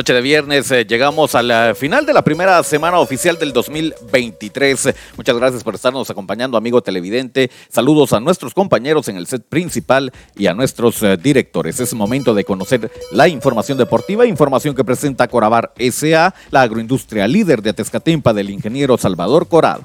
Noche de viernes, eh, llegamos al eh, final de la primera semana oficial del 2023. Muchas gracias por estarnos acompañando, amigo televidente. Saludos a nuestros compañeros en el set principal y a nuestros eh, directores. Es momento de conocer la información deportiva, información que presenta Corabar SA, la agroindustria líder de Atezcatempa del ingeniero Salvador Corado.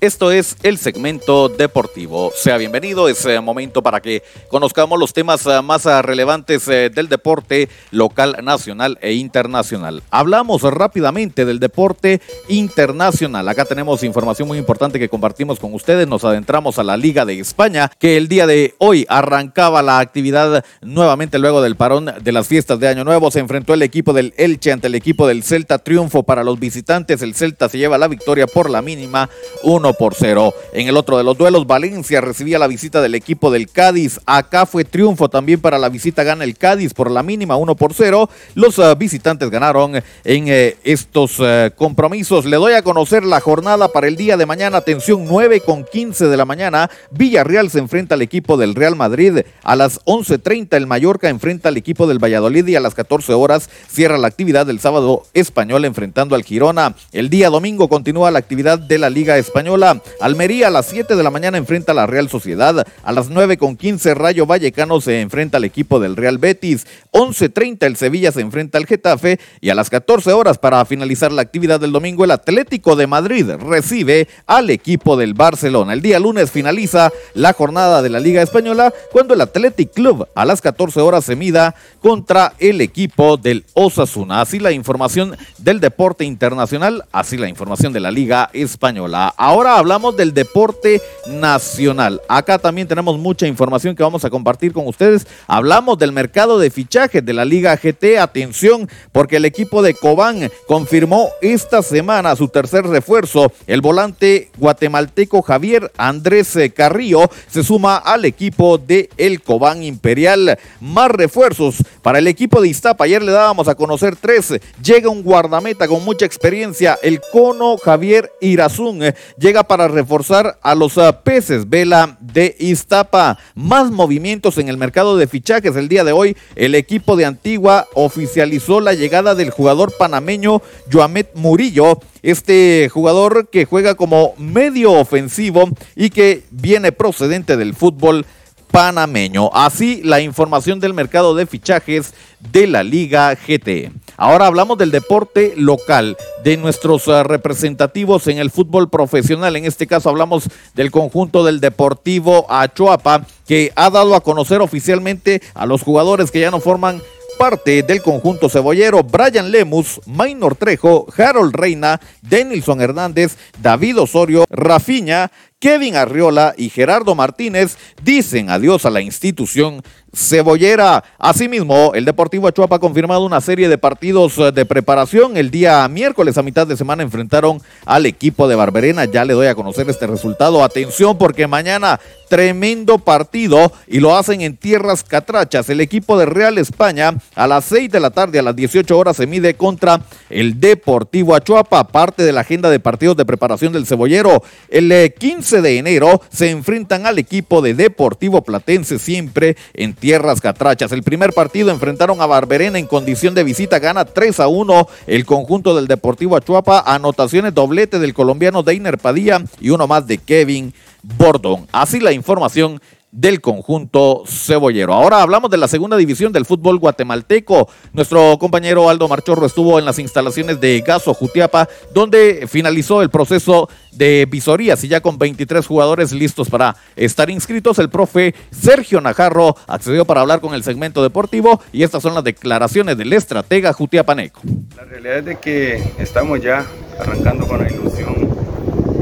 Esto es el segmento deportivo. Sea bienvenido, es eh, momento para que conozcamos los temas eh, más eh, relevantes del deporte local, nacional e internacional. Hablamos rápidamente del deporte internacional. Acá tenemos información muy importante que compartimos con ustedes. Nos adentramos a la Liga de España, que el día de hoy arrancaba la actividad nuevamente luego del parón de las fiestas de Año Nuevo. Se enfrentó el equipo del Elche ante el equipo del Celta. Triunfo para los visitantes. El Celta se lleva la victoria por la mínima 1 por 0. En el otro de los duelos, Valencia recibía la visita del equipo del Cádiz. Acá fue triunfo también para la visita, gana el Cádiz por la mínima 1 por 0. Los uh, visitantes ganaron en eh, estos uh, compromisos. Le doy a conocer la jornada para el día de mañana. Atención, 9 con 15 de la mañana. Villarreal se enfrenta al equipo del Real Madrid. A las 11.30 el Mallorca enfrenta al equipo del Valladolid y a las 14 horas cierra la actividad del sábado español enfrentando al Girona. El día domingo continúa la actividad de la Liga Española Almería a las 7 de la mañana enfrenta a la Real Sociedad. A las 9 con 15 Rayo Vallecano se enfrenta al equipo del Real Betis. 11.30 el Sevilla se enfrenta al Getafe. Y a las 14 horas para finalizar la actividad del domingo el Atlético de Madrid recibe al equipo del Barcelona. El día lunes finaliza la jornada de la Liga Española cuando el Athletic Club a las 14 horas se mida contra el equipo del Osasuna. Así la información del deporte internacional, así la información de la Liga Española. Ahora hablamos del deporte nacional. Acá también tenemos mucha información que vamos a compartir con ustedes. Hablamos del mercado de fichajes de la Liga GT. Atención, porque el equipo de Cobán confirmó esta semana su tercer refuerzo. El volante guatemalteco Javier Andrés Carrillo se suma al equipo de el Cobán Imperial. Más refuerzos para el equipo de Iztapa. Ayer le dábamos a conocer tres. Llega un guardameta con mucha experiencia, el Cono Javier Irazún. Llega para reforzar a los ah, peces Vela de Iztapa. Más movimientos en el mercado de fichajes. El día de hoy, el equipo de Antigua oficializó la llegada del jugador panameño Joamet Murillo. Este jugador que juega como medio ofensivo y que viene procedente del fútbol panameño. Así la información del mercado de fichajes de la Liga GT. Ahora hablamos del deporte local, de nuestros uh, representativos en el fútbol profesional. En este caso hablamos del conjunto del Deportivo Achuapa, que ha dado a conocer oficialmente a los jugadores que ya no forman parte del conjunto cebollero, Brian Lemus, Maynor Trejo, Harold Reina, Denilson Hernández, David Osorio, Rafiña, Kevin Arriola y Gerardo Martínez dicen adiós a la institución cebollera. Asimismo, el Deportivo Achuapa ha confirmado una serie de partidos eh, de preparación. El día miércoles a mitad de semana enfrentaron al equipo de Barberena. Ya le doy a conocer este resultado. Atención porque mañana tremendo partido y lo hacen en tierras catrachas. El equipo de Real España a las 6 de la tarde, a las 18 horas se mide contra el Deportivo Achuapa, parte de la agenda de partidos de preparación del cebollero. El 15 de enero se enfrentan al equipo de Deportivo Platense siempre en tierras catrachas. El primer partido enfrentaron a Barberena en condición de visita, gana 3 a 1 el conjunto del Deportivo Achuapa, anotaciones doblete del colombiano Deiner Padilla y uno más de Kevin Bordon. Así la información del conjunto cebollero. Ahora hablamos de la segunda división del fútbol guatemalteco. Nuestro compañero Aldo Marchorro estuvo en las instalaciones de Gaso Jutiapa, donde finalizó el proceso de visorías y ya con 23 jugadores listos para estar inscritos, el profe Sergio Najarro accedió para hablar con el segmento deportivo y estas son las declaraciones del estratega Jutiapaneco. La realidad es de que estamos ya arrancando con la ilusión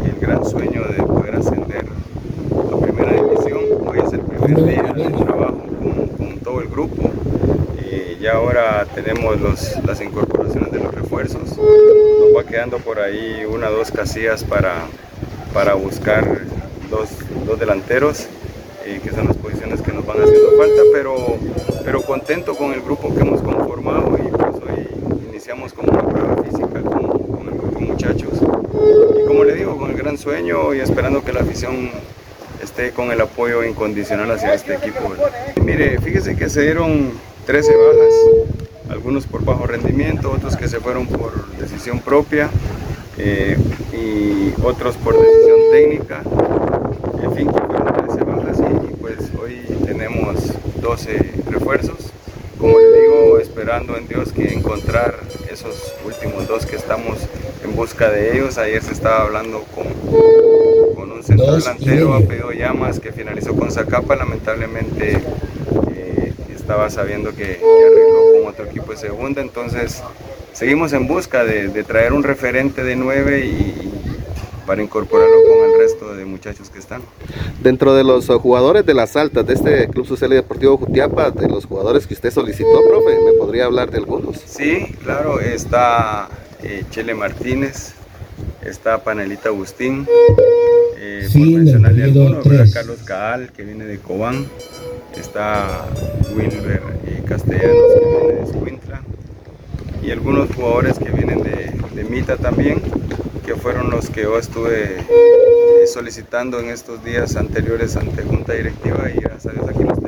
el gran sueño de poder ascender a primera división. Hoy es primer de trabajo con, todo el grupo. Y ya ahora tenemos las incorporaciones de los refuerzos. Nos va quedando por ahí una o dos casillas para, para buscar dos, dos delanteros, eh, que son las posiciones que nos van haciendo falta, pero, pero contento con el grupo que hemos conformado y pues hoy iniciamos con una prueba física con, con el grupo de muchachos. Y como le digo, con el gran sueño y esperando que la afición esté con el apoyo incondicional hacia este equipo. Mire, fíjese que se dieron 13 bajas, algunos por bajo rendimiento, otros que se fueron por decisión propia eh, y otros por decisión técnica. En fin, fueron 13 bajas y, pues hoy tenemos 12 refuerzos. Como le digo, esperando en Dios que encontrar esos últimos dos que estamos en busca de ellos. Ayer se estaba hablando con centro delantero, apellido Llamas, que finalizó con Zacapa, lamentablemente eh, estaba sabiendo que, arregló con otro equipo de segunda, entonces seguimos en busca de, traer un referente de nueve y, para incorporarlo con el resto de muchachos que están. Dentro de los jugadores de las altas de este Club Social y Deportivo Jutiapa, de los jugadores que usted solicitó, profe, ¿me podría hablar de algunos? Sí, claro, está eh, Chele Martínez, está Panelita Agustín, eh, por mencionarle alguno, Carlos Caal, que viene de Cobán, está Wilber eh, Castellanos, que viene de Escuintla, y algunos jugadores que vienen de, de, Mita también, que fueron los que yo estuve eh, solicitando en estos días anteriores ante Junta Directiva. Y gracias a Dios aquí los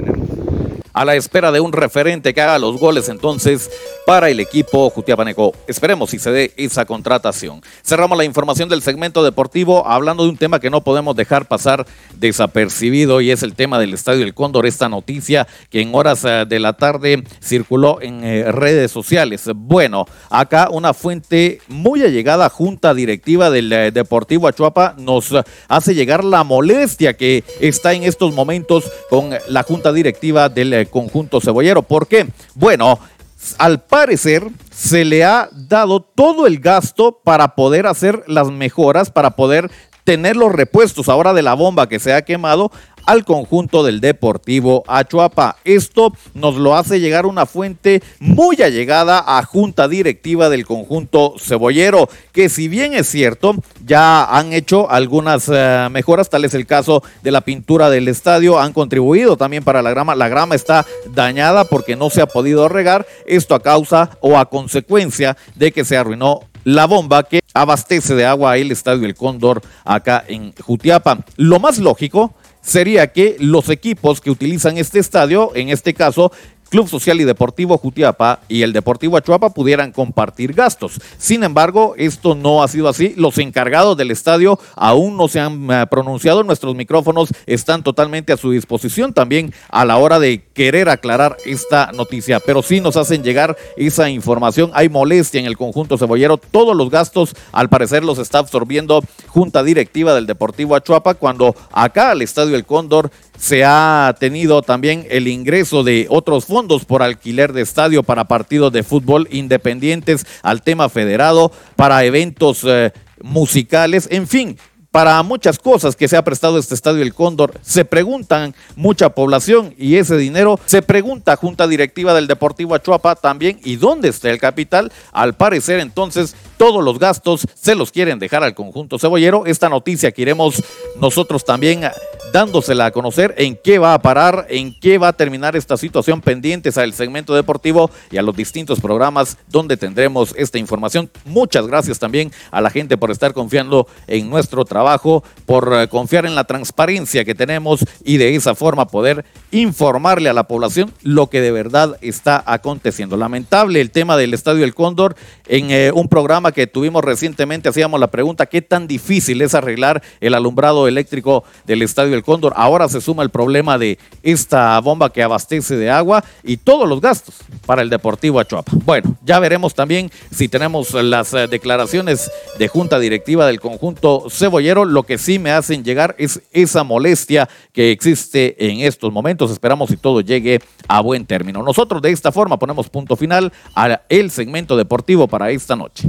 a la espera de un referente que haga los goles entonces para el equipo Jutiapaneco. Esperemos si se dé esa contratación. Cerramos la información del segmento deportivo hablando de un tema que no podemos dejar pasar desapercibido y es el tema del Estadio El Cóndor. Esta noticia que en horas eh, de la tarde circuló en eh, redes sociales. Bueno, acá una fuente muy allegada, junta directiva del eh, Deportivo Achuapa, nos hace llegar la molestia que está en estos momentos con la junta directiva del conjunto cebollero. ¿Por qué? Bueno, al parecer se le ha dado todo el gasto para poder hacer las mejoras, para poder tener los repuestos ahora de la bomba que se ha quemado al conjunto del Deportivo Achuapa. Esto nos lo hace llegar una fuente muy allegada a junta directiva del conjunto cebollero, que si bien es cierto, ya han hecho algunas eh, mejoras, tal es el caso de la pintura del estadio, han contribuido también para la grama. La grama está dañada porque no se ha podido regar, esto a causa o a consecuencia de que se arruinó la bomba que abastece de agua el Estadio El Cóndor acá en Jutiapa. Lo más lógico sería que los equipos que utilizan este estadio, en este caso Club Social y Deportivo Jutiapa y el Deportivo Achuapa pudieran compartir gastos. Sin embargo, esto no ha sido así. Los encargados del estadio aún no se han eh, pronunciado. Nuestros micrófonos están totalmente a su disposición también a la hora de querer aclarar esta noticia. Pero sí nos hacen llegar esa información. Hay molestia en el conjunto cebollero. Todos los gastos, al parecer, los está absorbiendo Junta Directiva del Deportivo Achuapa cuando acá al Estadio El Cóndor se ha tenido también el ingreso de otros fondos por alquiler de estadio para partidos de fútbol independientes al tema federado, para eventos eh, musicales, en fin, para muchas cosas que se ha prestado este estadio El Cóndor. Se preguntan mucha población y ese dinero se pregunta Junta Directiva del Deportivo Achuapa también y dónde está el capital. Al parecer entonces todos los gastos se los quieren dejar al conjunto cebollero. Esta noticia que iremos nosotros también dándosela a conocer en qué va a parar, en qué va a terminar esta situación pendientes al segmento deportivo y a los distintos programas donde tendremos esta información. Muchas gracias también a la gente por estar confiando en nuestro trabajo, por eh, confiar en la transparencia que tenemos y de esa forma poder informarle a la población lo que de verdad está aconteciendo. Lamentable el tema del Estadio El Cóndor. En eh, un programa que tuvimos recientemente hacíamos la pregunta, ¿qué tan difícil es arreglar el alumbrado eléctrico del Estadio Cóndor? Ahora se suma el problema de esta bomba que abastece de agua y todos los gastos para el Deportivo Achuapa. Bueno, ya veremos también si tenemos las eh, declaraciones de junta directiva del conjunto cebollero. Lo que sí me hacen llegar es esa molestia que existe en estos momentos Esperamos que todo llegue a buen término. Nosotros de esta forma ponemos punto final al segmento deportivo para esta noche.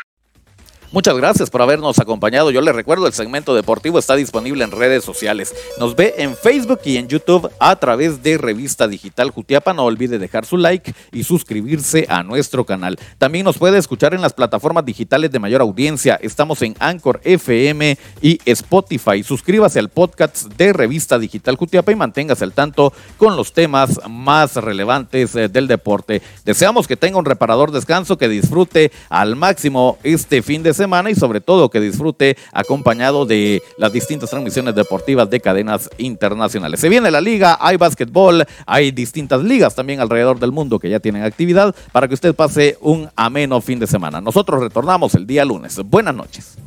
Muchas gracias por habernos acompañado. Yo les recuerdo, el segmento deportivo está disponible en redes sociales. Nos ve en Facebook y en YouTube a través de Revista Digital Jutiapa. No olvide dejar su like y suscribirse a nuestro canal. También nos puede escuchar en las plataformas digitales de mayor audiencia. Estamos en Anchor FM y Spotify. Suscríbase al podcast de Revista Digital Jutiapa y manténgase al tanto con los temas más relevantes eh, del deporte. Deseamos que tenga un reparador descanso, que disfrute al máximo este fin de semana semana y sobre todo que disfrute acompañado de las distintas transmisiones deportivas de cadenas internacionales. Se viene la liga, hay básquetbol, hay distintas ligas también alrededor del mundo que ya tienen actividad para que usted pase un ameno fin de semana. Nosotros retornamos el día lunes. Buenas noches.